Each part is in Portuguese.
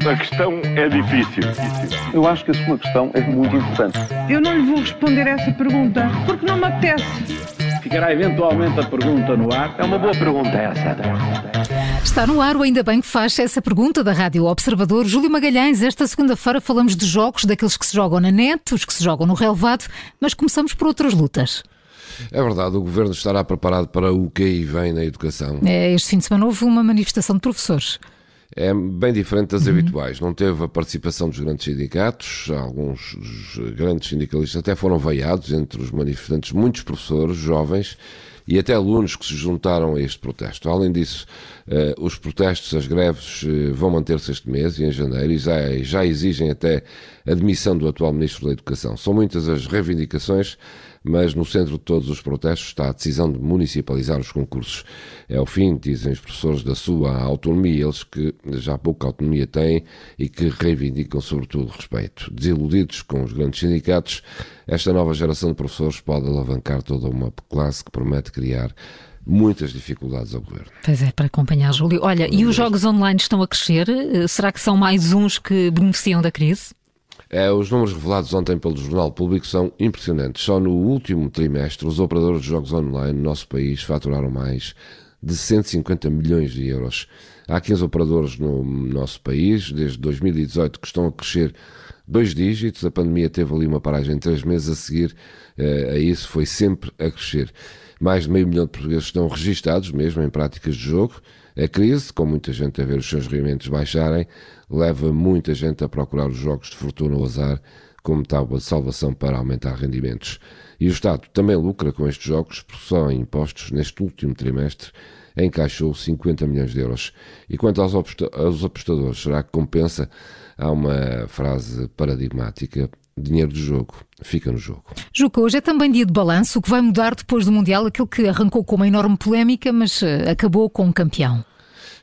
A questão é difícil. Eu acho que a sua questão é muito importante. Eu não lhe vou responder essa pergunta porque não me apetece. Ficará eventualmente a pergunta no ar. É uma boa pergunta essa. Está no ar o Ainda Bem que faz essa pergunta da Rádio Observador. Júlio Magalhães, esta segunda-feira falamos de jogos, daqueles que se jogam na net, os que se jogam no relevado, mas começamos por outras lutas. É verdade, o governo estará preparado para o que aí vem na educação. É, este fim de semana houve uma manifestação de professores. É bem diferente das uhum. habituais. Não teve a participação dos grandes sindicatos, alguns dos grandes sindicalistas até foram veiados entre os manifestantes, muitos professores jovens e até alunos que se juntaram a este protesto. Além disso, eh, os protestos, as greves eh, vão manter-se este mês e em janeiro e já, já exigem até a demissão do atual Ministro da Educação. São muitas as reivindicações mas no centro de todos os protestos está a decisão de municipalizar os concursos. É o fim, dizem os professores, da sua autonomia, eles que já pouca autonomia têm e que reivindicam sobretudo respeito. Desiludidos com os grandes sindicatos, esta nova geração de professores pode alavancar toda uma classe que promete criar muitas dificuldades ao governo. Pois é, para acompanhar, Júlio. Olha, e os jogos online estão a crescer? Será que são mais uns que beneficiam da crise? É, os números revelados ontem pelo Jornal Público são impressionantes. Só no último trimestre, os operadores de jogos online no nosso país faturaram mais de 150 milhões de euros. Há 15 operadores no nosso país, desde 2018, que estão a crescer dois dígitos. A pandemia teve ali uma paragem de três meses a seguir eh, a isso, foi sempre a crescer. Mais de meio milhão de portugueses estão registados mesmo em práticas de jogo. A crise, com muita gente a ver os seus rendimentos baixarem, leva muita gente a procurar os jogos de fortuna ou azar como tábua de salvação para aumentar rendimentos. E o Estado também lucra com estes jogos, porque só em impostos, neste último trimestre, encaixou 50 milhões de euros. E quanto aos, aos apostadores, será que compensa? Há uma frase paradigmática dinheiro do jogo fica no jogo. Juca, hoje é também dia de balanço, o que vai mudar depois do Mundial, aquilo que arrancou com uma enorme polémica, mas eh, acabou com um campeão.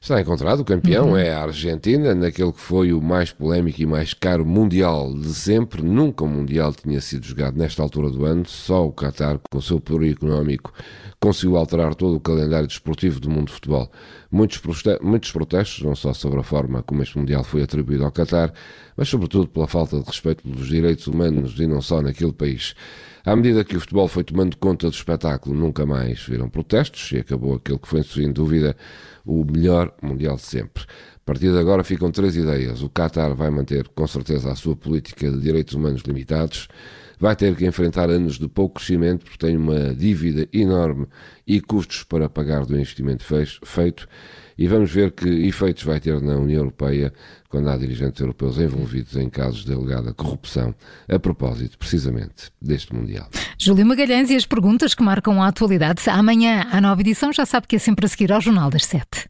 Está encontrado, o campeão uhum. é a Argentina, naquele que foi o mais polémico e mais caro Mundial de sempre. Nunca um Mundial tinha sido jogado nesta altura do ano, só o Qatar, com o seu poder económico, conseguiu alterar todo o calendário desportivo do mundo de futebol. Muitos, muitos protestos, não só sobre a forma como este Mundial foi atribuído ao Qatar, mas sobretudo pela falta de respeito pelos direitos humanos e não só naquele país. À medida que o futebol foi tomando conta do espetáculo, nunca mais viram protestos e acabou aquele que foi, sem dúvida, o melhor Mundial de sempre. A partir de agora ficam três ideias. O Qatar vai manter, com certeza, a sua política de direitos humanos limitados, vai ter que enfrentar anos de pouco crescimento, porque tem uma dívida enorme e custos para pagar do investimento feito, e vamos ver que efeitos vai ter na União Europeia quando há dirigentes europeus envolvidos em casos de alegada corrupção, a propósito, precisamente, deste Mundial. Júlio Magalhães e as perguntas que marcam a atualidade. Amanhã, a nova edição, já sabe que é sempre a seguir ao Jornal das Sete.